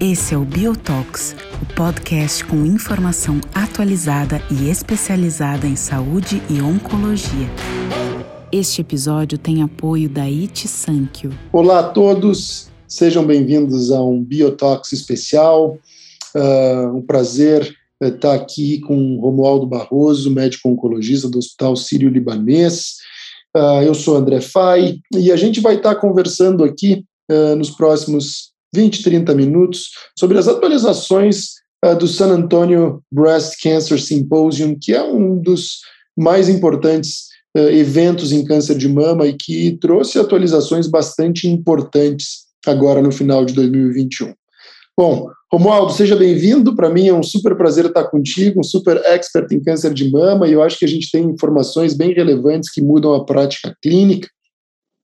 Esse é o Biotox, o podcast com informação atualizada e especializada em saúde e oncologia. Este episódio tem apoio da It Sankyo. Olá a todos, sejam bem-vindos a um Biotox especial. Uh, um prazer eh, estar aqui com Romualdo Barroso, médico oncologista do Hospital Sírio-Libanês. Uh, eu sou André Fai e a gente vai estar conversando aqui uh, nos próximos 20, 30 minutos sobre as atualizações uh, do San Antonio Breast Cancer Symposium, que é um dos mais importantes eventos em câncer de mama e que trouxe atualizações bastante importantes agora no final de 2021. Bom, Romualdo, seja bem-vindo. Para mim é um super prazer estar contigo, um super expert em câncer de mama, e eu acho que a gente tem informações bem relevantes que mudam a prática clínica.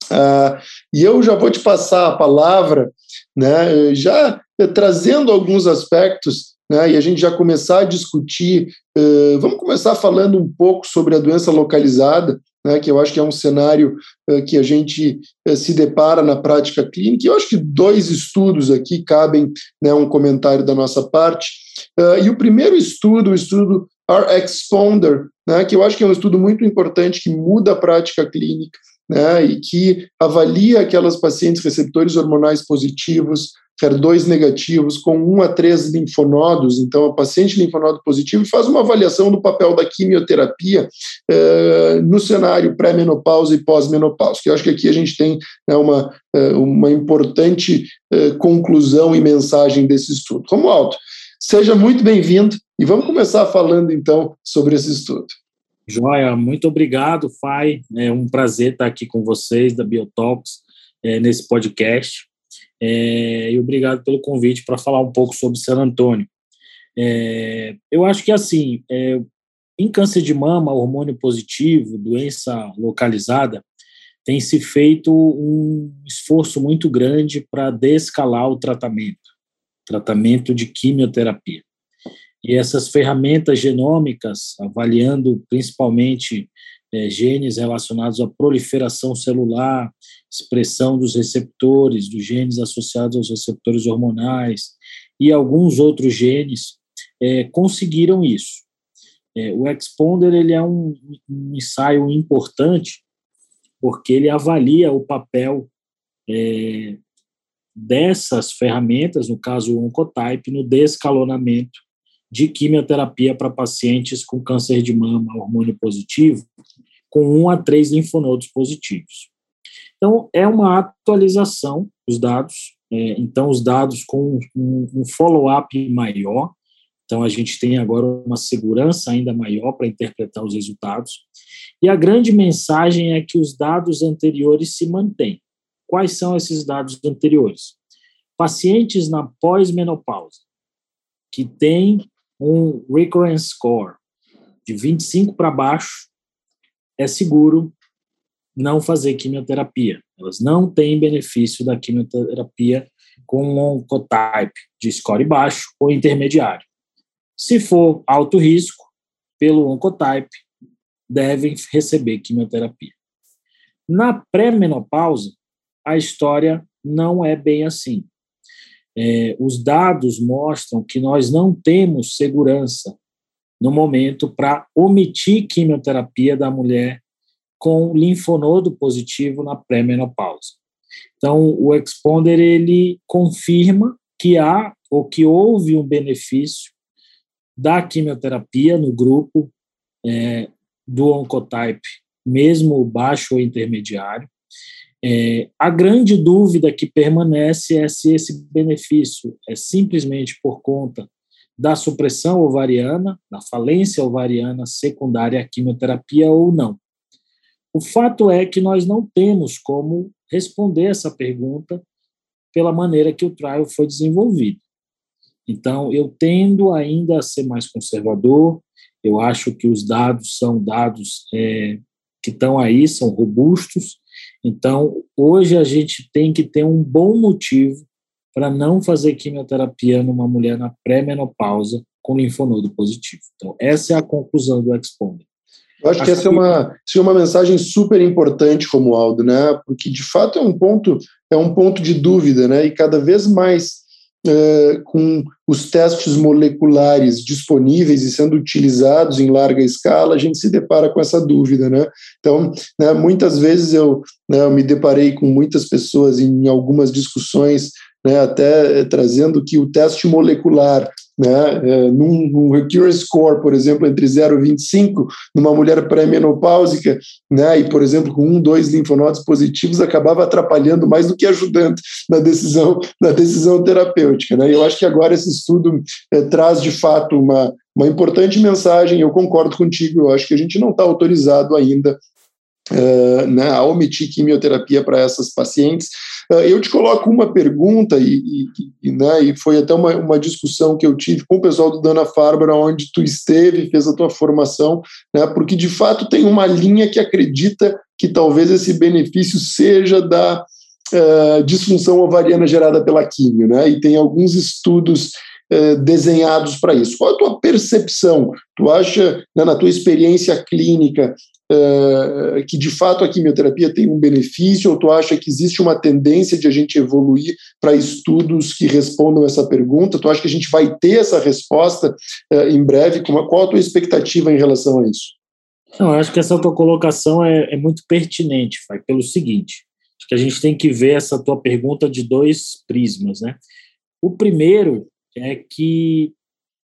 Uh, e eu já vou te passar a palavra, né, já trazendo alguns aspectos, né, e a gente já começar a discutir. Uh, vamos começar falando um pouco sobre a doença localizada, né, que eu acho que é um cenário uh, que a gente uh, se depara na prática clínica. Eu acho que dois estudos aqui cabem né, um comentário da nossa parte. Uh, e o primeiro estudo, o estudo R-Exponder, né, que eu acho que é um estudo muito importante que muda a prática clínica, né, e que avalia aquelas pacientes receptores hormonais positivos, HER2 negativos, com 1 a 3 linfonodos, então a paciente linfonodo positivo, faz uma avaliação do papel da quimioterapia eh, no cenário pré-menopausa e pós-menopausa, que eu acho que aqui a gente tem né, uma, eh, uma importante eh, conclusão e mensagem desse estudo. Romualdo, seja muito bem-vindo e vamos começar falando então sobre esse estudo. Joia, muito obrigado, Fai. É um prazer estar aqui com vocês da Biotalks é, nesse podcast. É, e obrigado pelo convite para falar um pouco sobre San Antônio. É, eu acho que, assim, é, em câncer de mama, hormônio positivo, doença localizada, tem se feito um esforço muito grande para descalar o tratamento, tratamento de quimioterapia. E essas ferramentas genômicas, avaliando principalmente é, genes relacionados à proliferação celular, expressão dos receptores, dos genes associados aos receptores hormonais e alguns outros genes, é, conseguiram isso. É, o Exponder ele é um, um, ensaio importante porque ele avalia o papel é, dessas ferramentas, no caso o Oncotype, no descalonamento de quimioterapia para pacientes com câncer de mama hormônio positivo, com um a três linfonodos positivos. Então, é uma atualização dos dados, é, então, os dados com um, um follow-up maior, então a gente tem agora uma segurança ainda maior para interpretar os resultados. E a grande mensagem é que os dados anteriores se mantêm. Quais são esses dados anteriores? Pacientes na pós-menopausa, que têm um recurrence score de 25 para baixo, é seguro não fazer quimioterapia. Elas não têm benefício da quimioterapia com um oncotype de score baixo ou intermediário. Se for alto risco, pelo oncotype, devem receber quimioterapia. Na pré-menopausa, a história não é bem assim é, os dados mostram que nós não temos segurança no momento para omitir quimioterapia da mulher com linfonodo positivo na pré-menopausa. Então, o Exponder ele confirma que há ou que houve um benefício da quimioterapia no grupo é, do Oncotype, mesmo baixo ou intermediário, é, a grande dúvida que permanece é se esse benefício é simplesmente por conta da supressão ovariana, da falência ovariana secundária à quimioterapia ou não. O fato é que nós não temos como responder essa pergunta pela maneira que o trial foi desenvolvido. Então, eu tendo ainda a ser mais conservador, eu acho que os dados são dados é, que estão aí, são robustos, então, hoje a gente tem que ter um bom motivo para não fazer quimioterapia numa mulher na pré-menopausa com linfonodo positivo. Então, essa é a conclusão do Exponer. Eu acho, acho que essa que... é uma, é uma mensagem super importante, Romualdo, né? Porque de fato é um ponto, é um ponto de dúvida, né? E cada vez mais Uh, com os testes moleculares disponíveis e sendo utilizados em larga escala, a gente se depara com essa dúvida, né? Então, né, muitas vezes eu, né, eu, me deparei com muitas pessoas em algumas discussões, né, até eh, trazendo que o teste molecular né, é, num, num recurrence score, por exemplo, entre 0 e 25, numa mulher pré-menopáusica, né, e, por exemplo, com um, dois linfonodos positivos, acabava atrapalhando mais do que ajudando na decisão, na decisão terapêutica. Né? Eu acho que agora esse estudo é, traz, de fato, uma, uma importante mensagem, eu concordo contigo, eu acho que a gente não está autorizado ainda Uh, né, a omitir quimioterapia para essas pacientes. Uh, eu te coloco uma pergunta, e, e, e, né, e foi até uma, uma, discussão que eu tive com o pessoal do Dana Farber, onde tu esteve, fez a tua formação, né, porque de fato tem uma linha que acredita que talvez esse benefício seja da uh, disfunção ovariana gerada pela quimio, né, e tem alguns estudos desenhados para isso. Qual a tua percepção? Tu acha, né, na tua experiência clínica, uh, que de fato a quimioterapia tem um benefício, ou tu acha que existe uma tendência de a gente evoluir para estudos que respondam essa pergunta? Tu acha que a gente vai ter essa resposta uh, em breve? Qual a tua expectativa em relação a isso? Não, eu acho que essa tua colocação é, é muito pertinente, Fai, pelo seguinte, acho que a gente tem que ver essa tua pergunta de dois prismas, né? O primeiro é que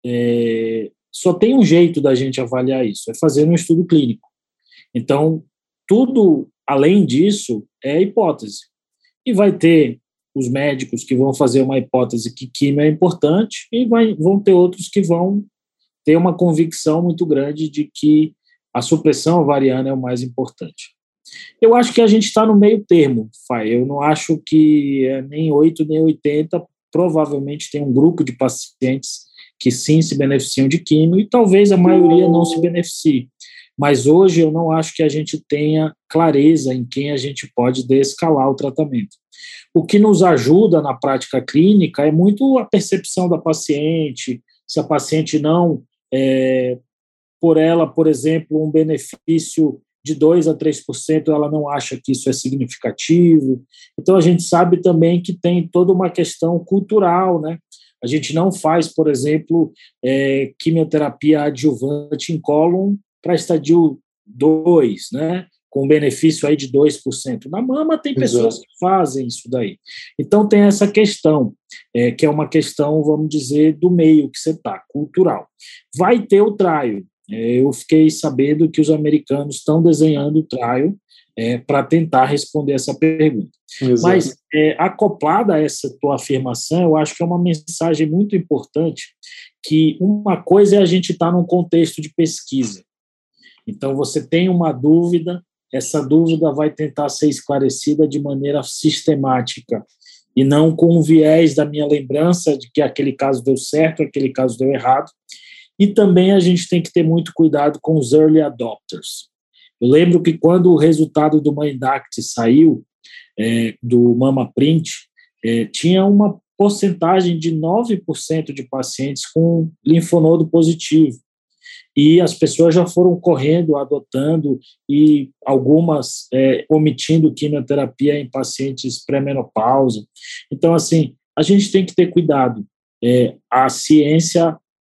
é, só tem um jeito da gente avaliar isso, é fazer um estudo clínico. Então, tudo além disso é hipótese. E vai ter os médicos que vão fazer uma hipótese que química é importante e vai, vão ter outros que vão ter uma convicção muito grande de que a supressão ovariana é o mais importante. Eu acho que a gente está no meio termo, Fai. Eu não acho que é nem 8 nem 80. Provavelmente tem um grupo de pacientes que sim se beneficiam de químio e talvez a maioria não se beneficie. Mas hoje eu não acho que a gente tenha clareza em quem a gente pode descalar o tratamento. O que nos ajuda na prática clínica é muito a percepção da paciente, se a paciente não, é, por ela, por exemplo, um benefício de 2 a 3%, ela não acha que isso é significativo. Então, a gente sabe também que tem toda uma questão cultural, né? A gente não faz, por exemplo, é, quimioterapia adjuvante em cólon para estadio 2, né? com benefício aí de 2%. Na mama tem pessoas Exato. que fazem isso daí. Então tem essa questão, é, que é uma questão, vamos dizer, do meio que você está, cultural. Vai ter o trial. É, eu fiquei sabendo que os americanos estão desenhando o trial é, para tentar responder essa pergunta. Exato. Mas, é, acoplada a essa tua afirmação, eu acho que é uma mensagem muito importante que uma coisa é a gente estar tá num contexto de pesquisa, então, você tem uma dúvida, essa dúvida vai tentar ser esclarecida de maneira sistemática e não com o viés da minha lembrança de que aquele caso deu certo, aquele caso deu errado. E também a gente tem que ter muito cuidado com os early adopters. Eu lembro que quando o resultado do Mindact saiu, é, do Mama Print, é, tinha uma porcentagem de 9% de pacientes com linfonodo positivo e as pessoas já foram correndo, adotando e algumas é, omitindo quimioterapia em pacientes pré-menopausa. Então, assim, a gente tem que ter cuidado. É, a ciência,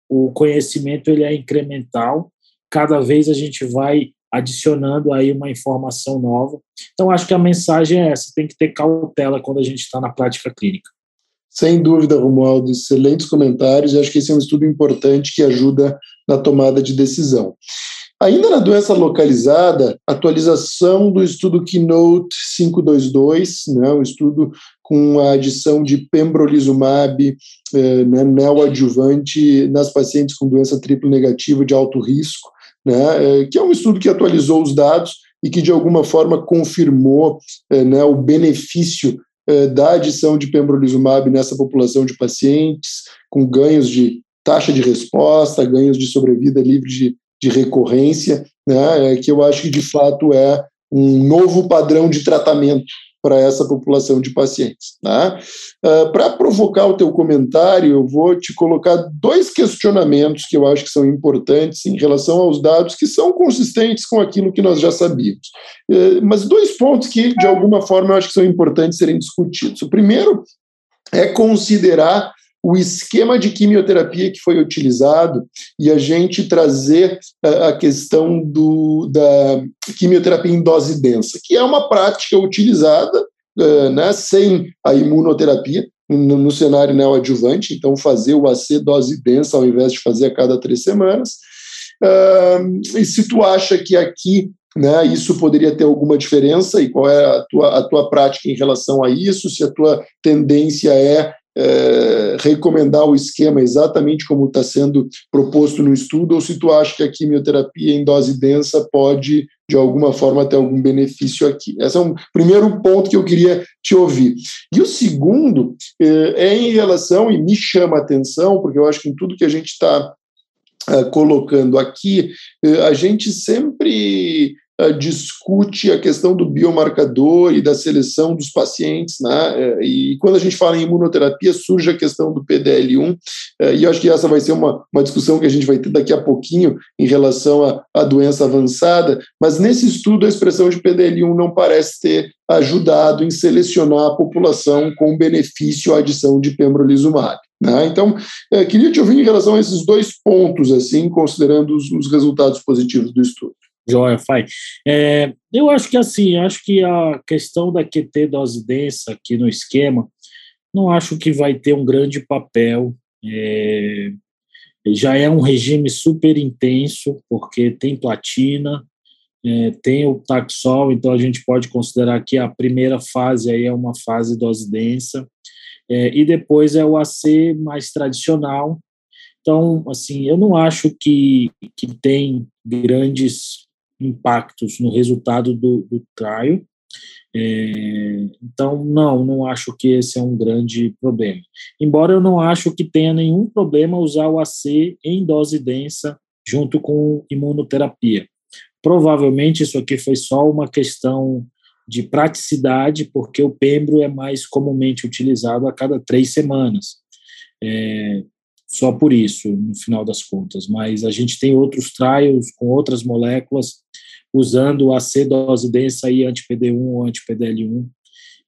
o conhecimento, ele é incremental. Cada vez a gente vai adicionando aí uma informação nova. Então, acho que a mensagem é essa: tem que ter cautela quando a gente está na prática clínica. Sem dúvida, Romualdo, excelentes comentários. Eu acho que esse é um estudo importante que ajuda na tomada de decisão. Ainda na doença localizada, atualização do estudo Keynote 522, né, um estudo com a adição de pembrolizumab eh, né, neoadjuvante nas pacientes com doença triplo negativa de alto risco, né, eh, que é um estudo que atualizou os dados e que de alguma forma confirmou eh, né, o benefício da adição de pembrolizumab nessa população de pacientes com ganhos de taxa de resposta, ganhos de sobrevida livre de, de recorrência, né, é, que eu acho que de fato é um novo padrão de tratamento para essa população de pacientes. Uh, para provocar o teu comentário, eu vou te colocar dois questionamentos que eu acho que são importantes em relação aos dados que são consistentes com aquilo que nós já sabíamos. Uh, mas dois pontos que, de alguma forma, eu acho que são importantes serem discutidos. O primeiro é considerar o esquema de quimioterapia que foi utilizado e a gente trazer a questão do, da quimioterapia em dose densa, que é uma prática utilizada uh, né, sem a imunoterapia no, cenário neoadjuvante, então fazer o AC dose densa ao invés de fazer a cada três semanas. Uh, e se tu acha que aqui né, isso poderia ter alguma diferença e qual é a tua, a tua prática em relação a isso, se a tua tendência é é, recomendar o esquema exatamente como está sendo proposto no estudo, ou se tu acha que a quimioterapia em dose densa pode, de alguma forma, ter algum benefício aqui. Esse é um primeiro ponto que eu queria te ouvir. E o segundo é, é em relação, e me chama a atenção, porque eu acho que em tudo que a gente está é, colocando aqui, a gente sempre discute a questão do biomarcador e da seleção dos pacientes, né? Eh, e quando a gente fala em imunoterapia, surge a questão do PDL1, uh, eh, e eu acho que essa vai ser uma, uma discussão que a gente vai ter daqui a pouquinho em relação à, à doença avançada, mas nesse estudo a expressão de PDL1 não parece ter ajudado em selecionar a população com benefício à adição de pembrolizumab. Né? Então, queria te ouvir em relação a esses dois pontos, assim, considerando os, os resultados positivos do estudo. Joia, Fai. É, eu acho que assim, acho que a questão da QT dose densa aqui no esquema, não acho que vai ter um grande papel. É, já é um regime super intenso, porque tem platina, é, tem o Taxol, então a gente pode considerar que a primeira fase aí é uma fase dose densa, é, e depois é o AC mais tradicional. Então, assim, eu não acho que, que tem grandes impactos no resultado do, do trial. É, então, não, não acho que esse é um grande problema. Embora eu não acho que tenha nenhum problema usar o AC em dose densa junto com imunoterapia. Provavelmente isso aqui foi só uma questão de praticidade, porque o pembro é mais comumente utilizado a cada três semanas. É, só por isso, no final das contas. Mas a gente tem outros trials com outras moléculas usando a C dose densa e anti-PD1 ou anti-PDL1.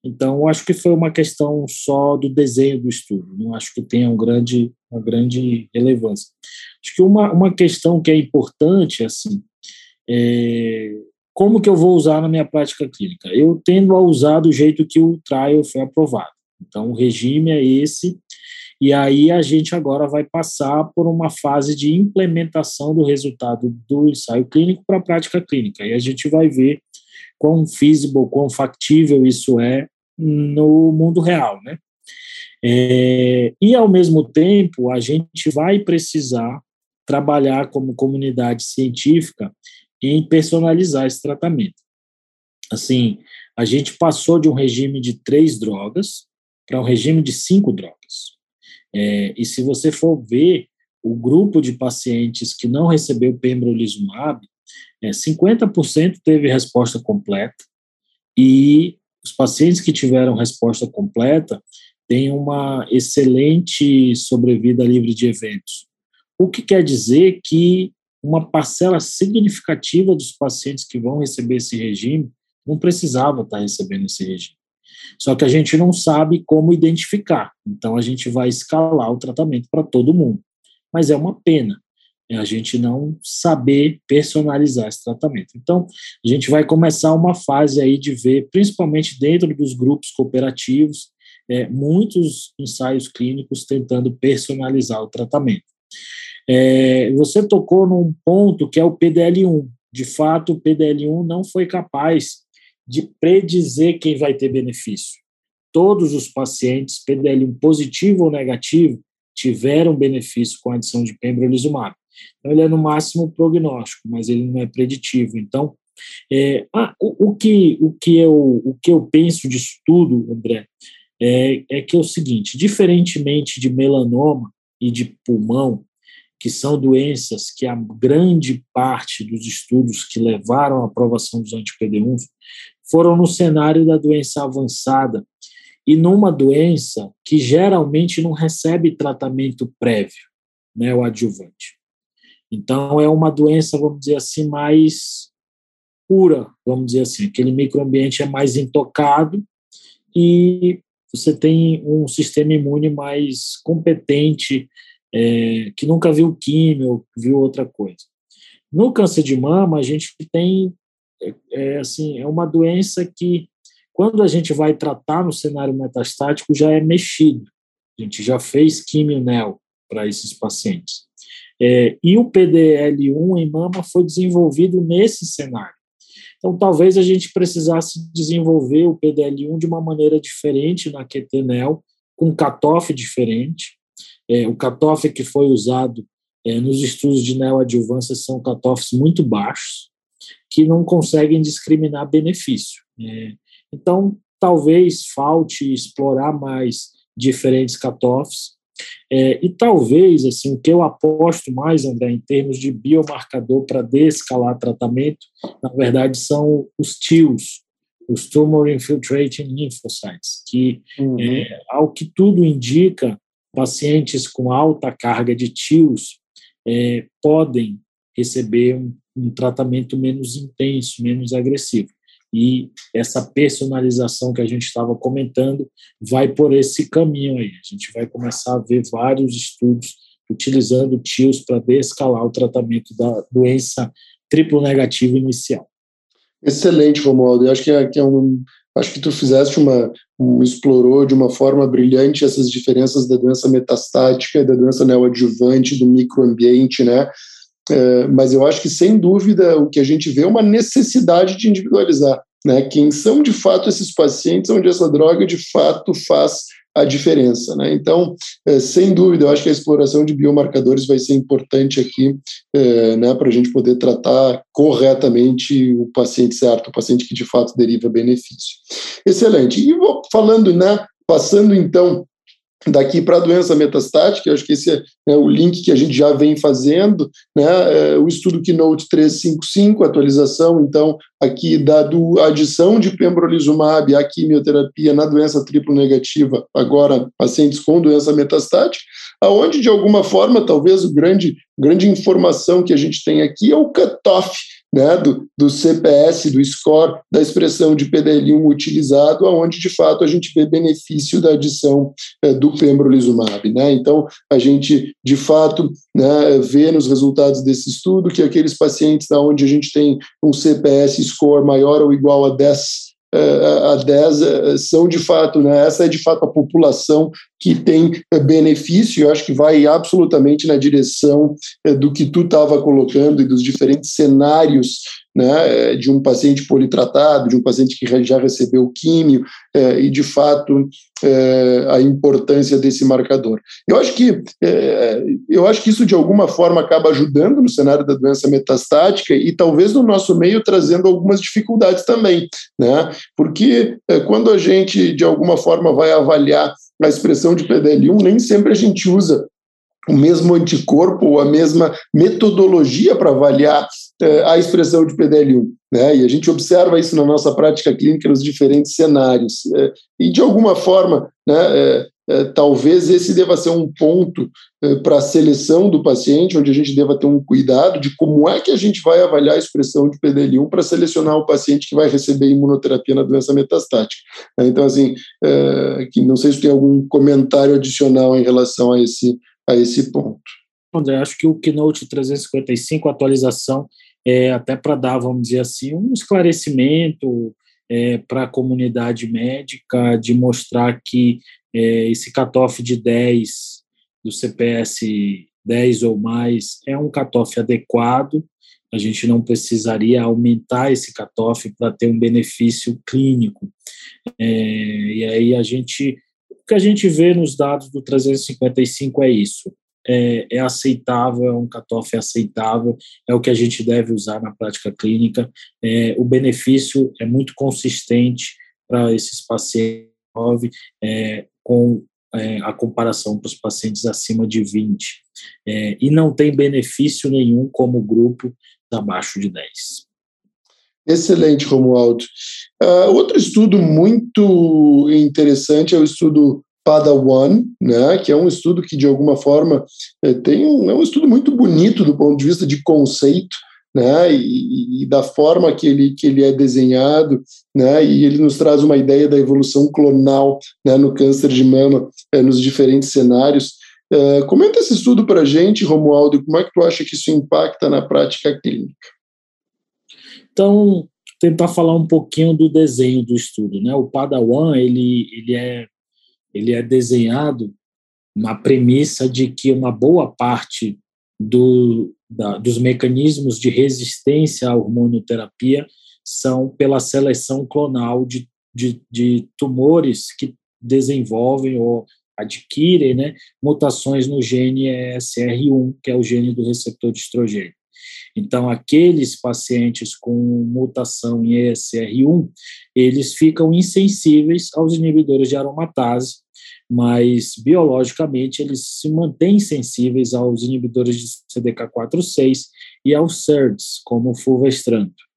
Então, acho que foi uma questão só do desenho do estudo, não acho que tenha um grande, uma grande relevância. Acho que uma, uma questão que é importante, assim, é como que eu vou usar na minha prática clínica? Eu tendo a usar do jeito que o trial foi aprovado. Então, o regime é esse, e aí a gente agora vai passar por uma fase de implementação do resultado do ensaio clínico para a prática clínica. E a gente vai ver quão feasible, quão factível isso é no mundo real, né? É, e ao mesmo tempo a gente vai precisar trabalhar como comunidade científica em personalizar esse tratamento. Assim, a gente passou de um regime de três drogas para um regime de cinco drogas. É, e se você for ver o grupo de pacientes que não recebeu pembrolizumab, é, 50% teve resposta completa e os pacientes que tiveram resposta completa têm uma excelente sobrevida livre de eventos. O que quer dizer que uma parcela significativa dos pacientes que vão receber esse regime não precisava estar recebendo esse regime. Só que a gente não sabe como identificar. Então a gente vai escalar o tratamento para todo mundo. Mas é uma pena é a gente não saber personalizar esse tratamento. Então, a gente vai começar uma fase aí de ver, principalmente dentro dos grupos cooperativos, é, muitos ensaios clínicos tentando personalizar o tratamento. É, você tocou num ponto que é o PDL1. De fato, o PDL1 não foi capaz de predizer quem vai ter benefício. Todos os pacientes, PDL1 positivo ou negativo, tiveram benefício com a adição de pembrolizumab. Então, ele é no máximo prognóstico, mas ele não é preditivo. Então, é, ah, o, o, que, o, que eu, o que eu penso disso tudo, André, é, é que é o seguinte: diferentemente de melanoma e de pulmão, que são doenças que a grande parte dos estudos que levaram à aprovação dos anti-PD1 foram no cenário da doença avançada e numa doença que geralmente não recebe tratamento prévio, né, o adjuvante. Então, é uma doença, vamos dizer assim, mais pura, vamos dizer assim. Aquele microambiente é mais intocado e você tem um sistema imune mais competente, é, que nunca viu químio, viu outra coisa. No câncer de mama, a gente tem, é, é, assim, é uma doença que, quando a gente vai tratar no cenário metastático, já é mexido. A gente já fez quimio-nel para esses pacientes. É, e o PDL1 em mama foi desenvolvido nesse cenário. Então, talvez a gente precisasse desenvolver o PDL1 de uma maneira diferente na QTNEL, com cutoff diferente. É, o cutoff que foi usado é, nos estudos de neoadjuvância são cutoffs muito baixos, que não conseguem discriminar benefício. É, então, talvez falte explorar mais diferentes cutoffs é, e talvez, assim, o que eu aposto mais, André, em termos de biomarcador para descalar tratamento, na verdade, são os TILs, os Tumor Infiltrating Lymphocytes, que, uhum. é, ao que tudo indica, pacientes com alta carga de TILs é, podem receber um, um tratamento menos intenso, menos agressivo e essa personalização que a gente estava comentando vai por esse caminho aí. A gente vai começar a ver vários estudos utilizando TIOS para descalar o tratamento da doença triplo negativa inicial. Excelente, Romualdo. Eu acho que é, é um, acho que tu fizeste uma, um, explorou de uma forma brilhante essas diferenças da doença metastática, da doença neoadjuvante, do microambiente, né? É, mas eu acho que, sem dúvida, o que a gente vê é uma necessidade de individualizar. Né? Quem são, de fato, esses pacientes onde essa droga, de fato, faz a diferença. Né? Então, é, sem dúvida, eu acho que a exploração de biomarcadores vai ser importante aqui é, né, para a gente poder tratar corretamente o paciente certo, o paciente que de fato deriva benefício. Excelente. E vou falando, né, passando então daqui para a doença metastática, acho que esse é né, o link que a gente já vem fazendo, né, é, o estudo Keynote 355, atualização, então, aqui da do, adição de pembrolizumab à quimioterapia na doença triplo negativa, agora pacientes com doença metastática, aonde, de alguma forma, talvez o grande, grande informação que a gente tem aqui é o cutoff né, do, do CPS, do score, da expressão de PDL1 utilizado, aonde de fato a gente vê benefício da adição é, do pembrolizumab. Né? Então, a gente de fato né, vê nos resultados desse estudo que aqueles pacientes onde a gente tem um CPS score maior ou igual a 10 a 10 eh, são de fato, né, essa é de fato a população que tem benefício, eu acho que vai absolutamente na direção do que tu estava colocando e dos diferentes cenários né, de um paciente politratado, de um paciente que já recebeu químio, é, e de fato é, a importância desse marcador. Eu acho que é, eu acho que isso de alguma forma acaba ajudando no cenário da doença metastática e talvez no nosso meio trazendo algumas dificuldades também, né? Porque quando a gente de alguma forma vai avaliar a expressão de PDL1, nem sempre a gente usa o mesmo anticorpo ou a mesma metodologia para avaliar a expressão de PDL1. Né? E a gente observa isso na nossa prática clínica nos diferentes cenários. Eh, e, de alguma forma, né, eh, talvez esse deva ser um ponto para a seleção do paciente, onde a gente deva ter um cuidado de como é que a gente vai avaliar a expressão de PDL1 para selecionar o paciente que vai receber imunoterapia na doença metastática. Então, assim, que não sei se tem algum comentário adicional em relação a esse, a esse ponto. André, acho que o Keynote 355, atualização, é até para dar, vamos dizer assim, um esclarecimento é, para a comunidade médica, de mostrar que é, esse cutoff de 10, do CPS 10 ou mais, é um cutoff adequado, a gente não precisaria aumentar esse cutoff para ter um benefício clínico. É, e aí a gente que a gente vê nos dados do 355 é isso. É, é, aceitável, é um cutoff aceitável, é o que a gente deve usar na prática clínica. É, o benefício é muito consistente para esses pacientes é, com é, a comparação para os pacientes acima de 20. É, e não tem benefício nenhum como grupo abaixo de 10. Excelente, Romualdo. Uh, outro estudo muito interessante é o estudo Padawan, né, que é um estudo que, de alguma forma, é, tem um, é um estudo muito bonito do ponto de vista de conceito, né, e, e, da forma que ele, que ele é desenhado, né, e ele nos traz uma ideia da evolução clonal né, no câncer de mama, é, nos diferentes cenários. Uh, comenta esse estudo para a gente, Romualdo, como é que tu acha que isso impacta na prática clínica? Então, tentar falar um pouquinho do desenho do estudo, né? O Padawan ele ele é ele é desenhado na premissa de que uma boa parte do, da, dos mecanismos de resistência à hormonioterapia são pela seleção clonal de, de, de tumores que desenvolvem ou adquirem né, mutações no gene ESR1, que é o gene do receptor de estrogênio. Então, aqueles pacientes com mutação em ESR1, eles ficam insensíveis aos inibidores de aromatase, mas biologicamente eles se mantêm sensíveis aos inibidores de CDK4/6 e aos SERDs, como o fulvestranto.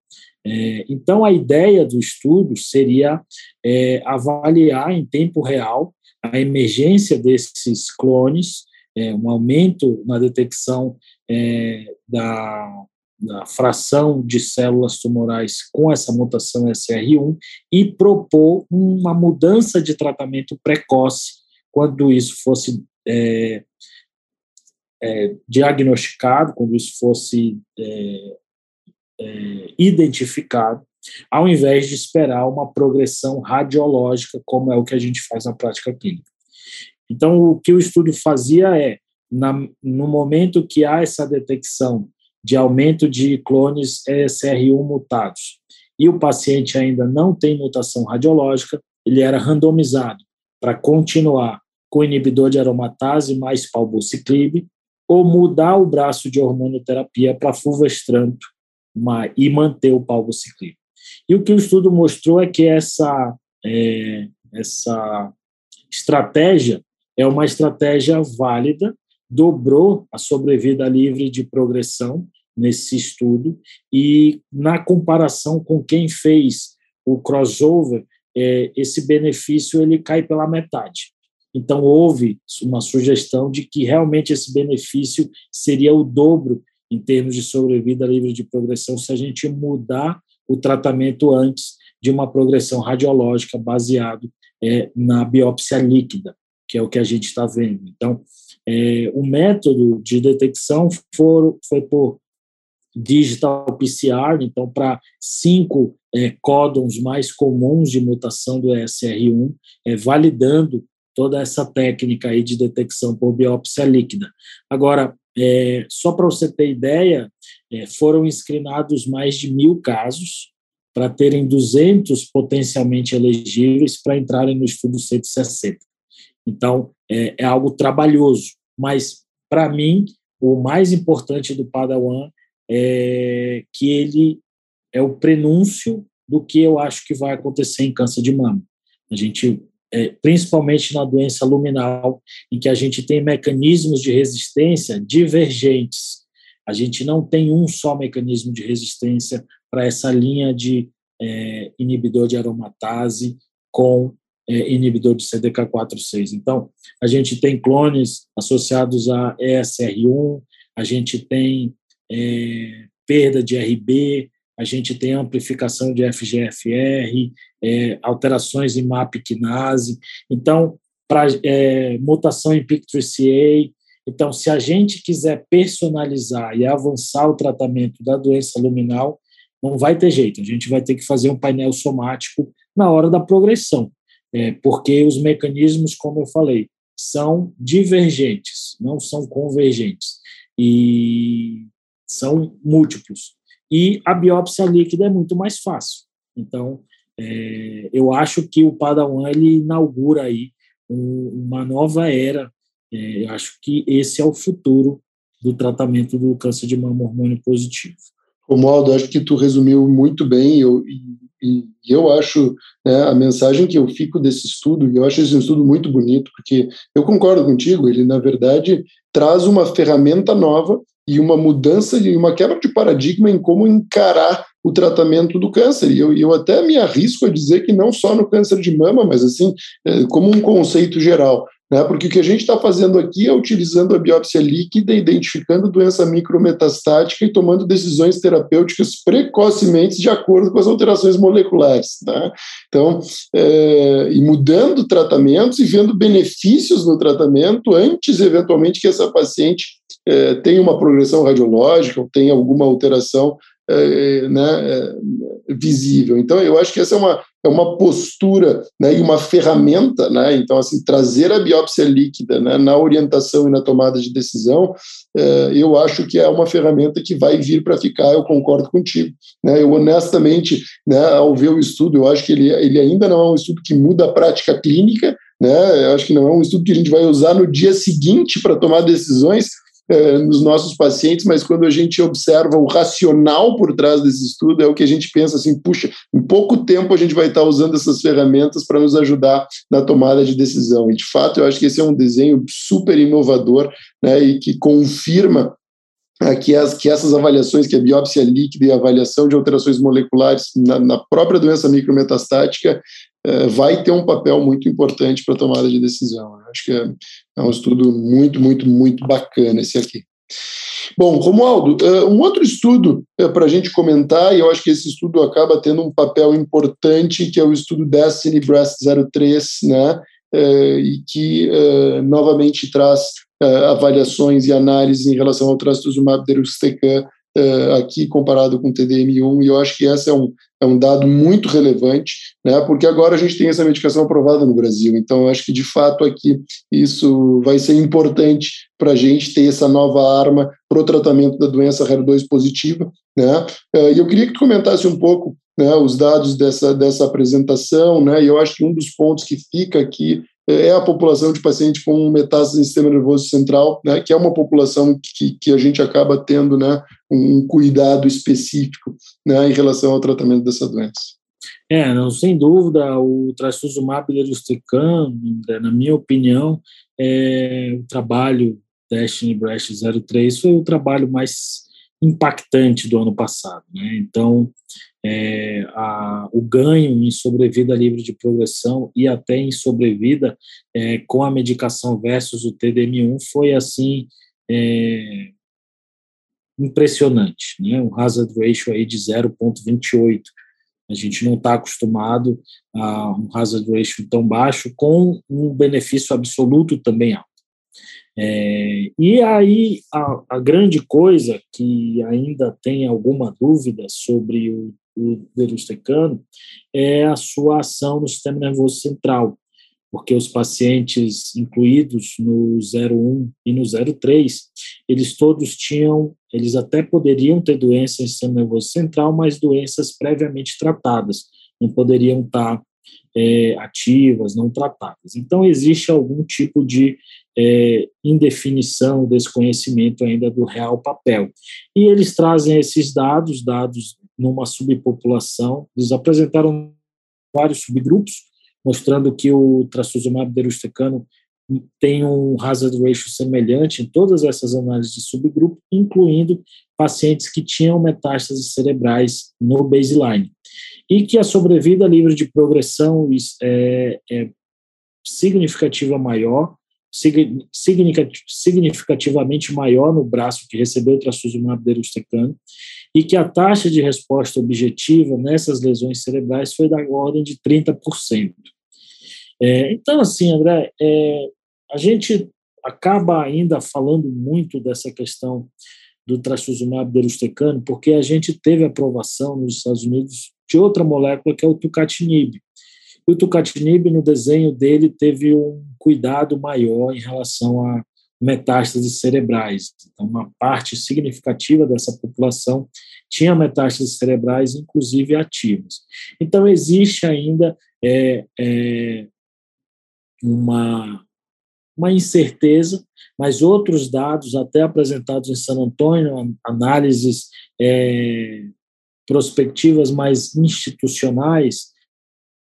É, então, a ideia do estudo seria é, avaliar em tempo real a emergência desses clones, é, um aumento na detecção é, da, da fração de células tumorais com essa mutação SR1 e propor uma mudança de tratamento precoce quando isso fosse é, é, diagnosticado, quando isso fosse é, é identificado, ao invés de esperar uma progressão radiológica, como é o que a gente faz na prática clínica. Então, o que o estudo fazia é, na, no momento que há essa detecção de aumento de clones ESR1 mutados e o paciente ainda não tem mutação radiológica, ele era randomizado para continuar com inibidor de aromatase mais palbociclib ou mudar o braço de hormonioterapia para fulvestranto e manter o palbociclib. E o que o estudo mostrou é que essa, é, essa estratégia é uma estratégia válida dobrou a sobrevida livre de progressão nesse estudo e na comparação com quem fez o crossover, é, esse benefício ele cai pela metade. Então houve uma sugestão de que realmente esse benefício seria o dobro em termos de sobrevida livre de progressão se a gente mudar o tratamento antes de uma progressão radiológica baseado é, na biópsia líquida, que é o que a gente está vendo. Então, é, o método de detecção for, foi por digital PCR, então para cinco é, códons mais comuns de mutação do ESR1, é, validando toda essa técnica aí de detecção por biópsia líquida. Agora, é, só para você ter ideia, é, foram screenados mais de mil casos para terem 200 potencialmente elegíveis para entrarem no estudo 160. Então, é, é algo trabalhoso, mas, para mim, o mais importante do Padawan é que ele é o prenúncio do que eu acho que vai acontecer em câncer de mama. A gente, é, principalmente na doença luminal, em que a gente tem mecanismos de resistência divergentes. A gente não tem um só mecanismo de resistência para essa linha de é, inibidor de aromatase com inibidor de CDK4/6. Então, a gente tem clones associados a ESR1, a gente tem é, perda de RB, a gente tem amplificação de FGFR, é, alterações em MAP quinase. Então, para é, mutação em PIK3CA. Então, se a gente quiser personalizar e avançar o tratamento da doença luminal, não vai ter jeito. A gente vai ter que fazer um painel somático na hora da progressão é, porque os mecanismos, como eu falei, são divergentes, não são convergentes, e são múltiplos. E a biópsia líquida é muito mais fácil. Então, é, eu acho que o Padawan ele inaugura aí um, uma nova era. É, eu acho que esse é o futuro do tratamento do câncer de mama hormônio positivo. Romualdo, acho que tu resumiu muito bem. Eu, e eu acho né, a mensagem que eu fico desse estudo, e eu acho esse estudo muito bonito, porque eu concordo contigo, ele, na verdade, traz uma ferramenta nova e uma mudança e uma quebra de paradigma em como encarar o tratamento do câncer. E eu, eu até me arrisco a dizer que não só no câncer de mama, mas assim, é, como um conceito geral. Né? Porque o que a gente está fazendo aqui é utilizando a biópsia líquida, identificando doença micrometastática e tomando decisões terapêuticas precocemente de acordo com as alterações moleculares. Né? Então, é, e mudando tratamentos e vendo benefícios no tratamento antes, eventualmente, que essa paciente é, tenha uma progressão radiológica ou tenha alguma alteração é, né, é, visível. Então, eu acho que essa é uma, é uma postura né, e uma ferramenta. Né, então, assim, trazer a biópsia líquida né, na orientação e na tomada de decisão, é, eu acho que é uma ferramenta que vai vir para ficar, eu concordo contigo. Né, eu, honestamente, né, ao ver o estudo, eu acho que ele, ele ainda não é um estudo que muda a prática clínica, né, eu acho que não é um estudo que a gente vai usar no dia seguinte para tomar decisões, é, nos nossos pacientes, mas quando a gente observa o racional por trás desse estudo, é o que a gente pensa assim, puxa, em pouco tempo a gente vai estar usando essas ferramentas para nos ajudar na tomada de decisão. E, de fato, eu acho que esse é um desenho super inovador né, e que confirma é, que, as, que essas avaliações, que a biópsia líquida e a avaliação de alterações moleculares na, na própria doença micrometastática, é, vai ter um papel muito importante para a tomada de decisão. Acho que é, é, um estudo muito, muito, muito bacana esse aqui. Bom, Romualdo, um outro estudo para a gente comentar, e eu acho que esse estudo acaba tendo um papel importante, que é o estudo Destiny Breast 03, né, e que novamente traz avaliações e análises em relação ao trastuzumab deruxtecan uh, aqui comparado com o TDM1, e eu acho que esse é um, é um dado muito relevante, né, porque agora a gente tem essa medicação aprovada no Brasil, então eu acho que de fato aqui isso vai ser importante para a gente ter essa nova arma para o tratamento da doença HER2 positiva, né, uh, e eu queria que tu comentasse um pouco né, os dados dessa, dessa apresentação, né, e eu acho que um dos pontos que fica aqui é a população de paciente com metástase no sistema nervoso central, né, que é uma população que, que a gente acaba tendo né, um cuidado específico né, em relação ao tratamento dessa doença. É, não, sem dúvida, o trastuzumab deruxtecan, na minha opinião, é, o trabalho Destiny Breast 03 foi o trabalho mais impactante do ano passado. Né? Então, é, a, o ganho em sobrevida livre de progressão e até em sobrevida é, com a medicação versus o TDM1 foi assim é, impressionante, né? Um hazard ratio aí de 0,28. A gente não está acostumado a um hazard ratio tão baixo com um benefício absoluto também alto. É, e aí a, a, grande coisa que ainda tem alguma dúvida sobre o, o derustecano é a sua ação no sistema nervoso central, porque os pacientes incluídos no 01 e no 03, eles todos tinham, eles até poderiam ter doença em sistema nervoso central, mas doenças previamente tratadas, não poderiam estar é, ativas, não tratadas. Então, existe algum tipo de é, indefinição, desconhecimento ainda do real papel. E eles trazem esses dados, dados numa subpopulação, eles apresentaram vários subgrupos, mostrando que o trastuzumab deruxtecano tem um hazard ratio semelhante em todas essas análises de subgrupo, incluindo pacientes que tinham metástases cerebrais no baseline. E que a sobrevida livre de progressão é, é significativa maior, significativamente maior no braço que recebeu o trastuzumab deruxtecano, e que a taxa de resposta objetiva nessas lesões cerebrais foi da ordem de 30%. É, então, assim, André, é, a gente acaba ainda falando muito dessa questão do trastuzumab deruxtecano, porque a gente teve aprovação nos Estados Unidos de outra molécula que é o tucatinib. E o tucatinib, no desenho dele, teve um cuidado maior em relação a metástases cerebrais. Então, uma parte significativa dessa população tinha metástases cerebrais, inclusive ativas. Então, existe ainda é, é, uma, uma incerteza, mas outros dados, até apresentados em San Antônio, análises é, prospectivas mais institucionais,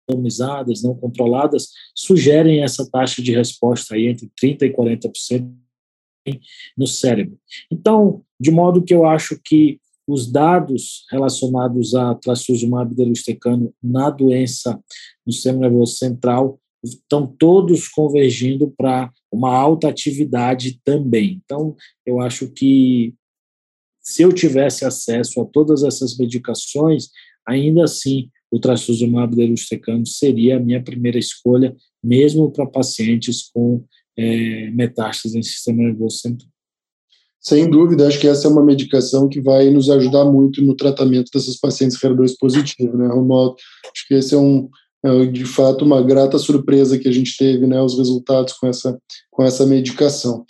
randomizadas, não controladas, sugerem essa taxa de resposta aí entre 30% e 40% no cérebro. Então, de modo que eu acho que os dados relacionados a trastuzumab deruxtecano na doença no sistema nervoso central estão todos convergindo para uma alta atividade também. Então, eu acho que se eu tivesse acesso a todas essas medicações, ainda assim o trastuzumab deruxtecano seria a minha primeira escolha, mesmo para pacientes com é, metástases em sistema nervoso central. Sem dúvida, acho que essa é uma medicação que vai nos ajudar muito no tratamento dessas pacientes HER2 positivos, né, Romualdo? Acho que esse é um, é, de fato, uma grata surpresa que a gente teve, né, os resultados com essa, com essa medicação.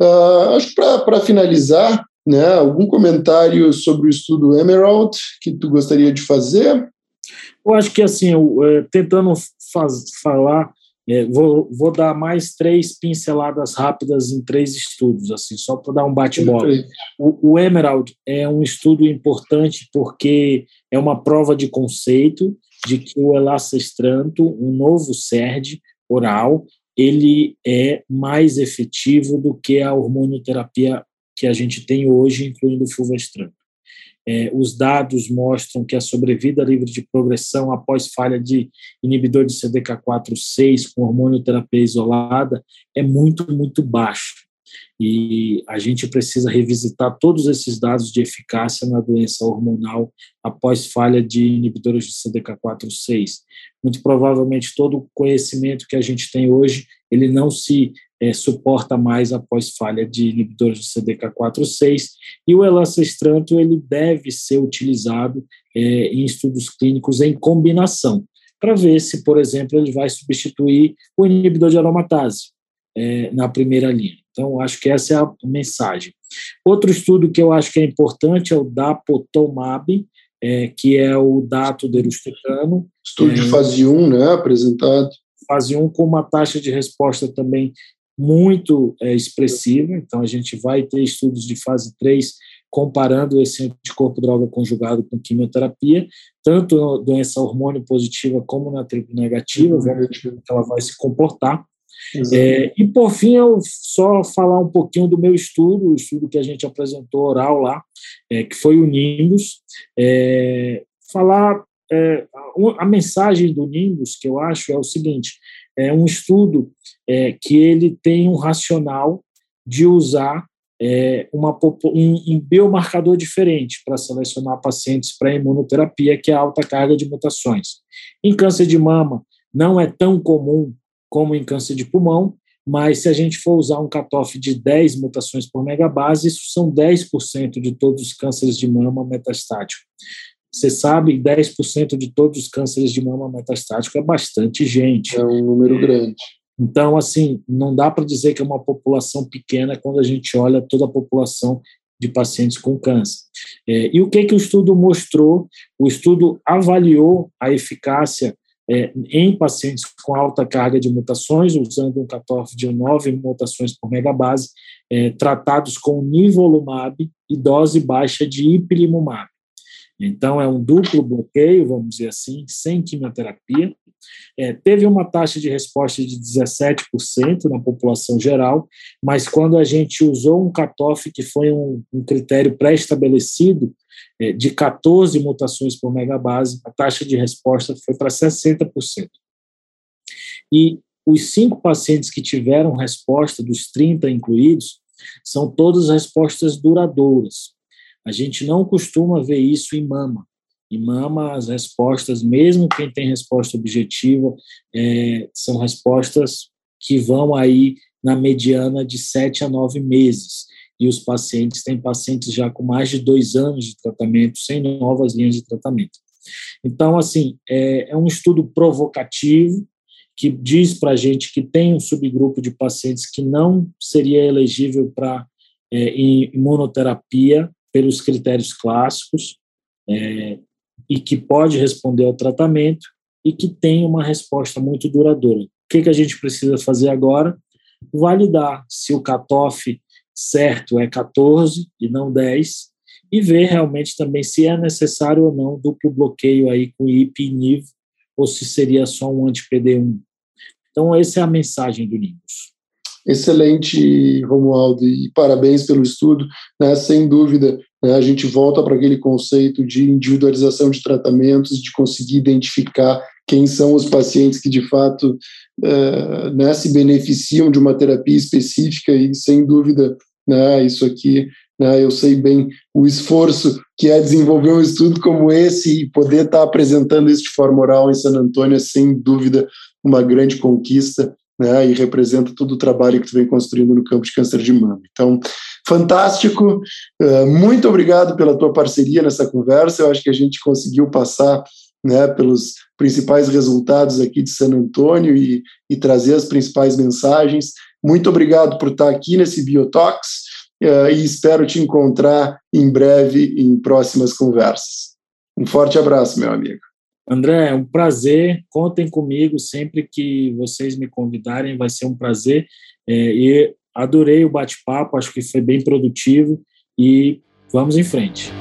Uh, acho que para finalizar, né, algum comentário sobre o estudo Emerald que tu gostaria de fazer? Eu acho que, assim, eu, é, tentando faz, falar é, vou, vou dar mais três pinceladas rápidas em três estudos, assim, só para dar um bate-bola. O, o, Emerald é um estudo importante porque é uma prova de conceito de que o elastestranto, um novo SERD oral, ele é mais efetivo do que a hormonioterapia que a gente tem hoje, incluindo o fulvestrant. É, os dados mostram que a sobrevida livre de progressão após falha de inibidor de CDK4/6 com hormonioterapia isolada é muito, muito baixo. E a gente precisa revisitar todos esses dados de eficácia na doença hormonal após falha de inibidores de CDK4/6. Muito provavelmente todo o conhecimento que a gente tem hoje, ele não se é, suporta mais após falha de inibidores de CDK4/6 e o elacestrante ele deve ser utilizado é, em estudos clínicos em combinação para ver se, por exemplo, ele vai substituir o inibidor de aromatase é, na primeira linha. Então, acho que essa é a mensagem. Outro estudo que eu acho que é importante é o Dapotomab, é, que é o dato derustecano. Estudo de é, fase 1, né, apresentado. Fase 1 com uma taxa de resposta também muito é, expressiva, então a gente vai ter estudos de fase 3 comparando esse anticorpo droga conjugado com quimioterapia, tanto na doença hormônio positiva como na triple negativa, vamos ver como ela vai se comportar. É, e por fim, eu só falar um pouquinho do meu estudo, o estudo que a gente apresentou oral lá, é, que foi o Nimbus, é, falar é, a, mensagem do Nimbus, que eu acho, é o seguinte: é um estudo é, que ele tem um racional de usar é, uma, um, um, biomarcador diferente para selecionar pacientes para imunoterapia, que é a alta carga de mutações. Em câncer de mama, não é tão comum como em câncer de pulmão, mas se a gente for usar um cutoff de 10 mutações por megabase, isso são 10% de todos os cânceres de mama metastático. Você sabe, 10% de todos os cânceres de mama metastático é bastante gente. É um número é. grande. Então, assim, não dá para dizer que é uma população pequena quando a gente olha toda a população de pacientes com câncer. É, e o que, que o estudo mostrou? O estudo avaliou a eficácia é, em pacientes com alta carga de mutações, usando um cutoff de 9 mutações por megabase, é, tratados com nivolumab e dose baixa de ipilimumab. Então, é um duplo bloqueio, vamos dizer assim, sem quimioterapia. É, teve uma taxa de resposta de 17% na população geral, mas quando a gente usou um cutoff, que foi um, um critério pré-estabelecido, é, de 14 mutações por megabase, a taxa de resposta foi para 60%. E os cinco pacientes que tiveram resposta, dos 30 incluídos, são todas respostas duradouras. A gente não costuma ver isso em mama. Em mama, as respostas, mesmo quem tem resposta objetiva, é, são respostas que vão aí na mediana de sete a nove meses. E os pacientes, têm pacientes já com mais de dois anos de tratamento, sem novas linhas de tratamento. Então, assim, é, é um estudo provocativo, que diz para a gente que tem um subgrupo de pacientes que não seria elegível para é, imunoterapia pelos critérios clássicos é, e que pode responder ao tratamento e que tem uma resposta muito duradoura. O que, que a gente precisa fazer agora? Validar se o cutoff certo é 14 e não 10 e ver realmente também se é necessário ou não duplo bloqueio aí com IP e NIV ou se seria só um anti-PD1. Então, essa é a mensagem do Nimbus. Excelente, Romualdo, e parabéns pelo estudo. Né? Sem dúvida, a gente volta para aquele conceito de individualização de tratamentos, de conseguir identificar quem são os pacientes que de fato uh, né, se beneficiam de uma terapia específica e sem dúvida né, isso aqui né, eu sei bem o esforço que é desenvolver um estudo como esse e poder estar apresentando isso de forma oral em San Antônio é sem dúvida uma grande conquista né, e representa todo o trabalho que tu vem construindo no campo de câncer de mama. Então, fantástico, uh, muito obrigado pela tua parceria nessa conversa, eu acho que a gente conseguiu passar né, pelos principais resultados aqui de San Antônio e, e trazer as principais mensagens. Muito obrigado por estar aqui nesse Biotox uh, e espero te encontrar em breve em próximas conversas. Um forte abraço, meu amigo. André, é um prazer. Contem comigo sempre que vocês me convidarem, vai ser um prazer. É, e adorei o bate-papo, acho que foi bem produtivo e vamos em frente.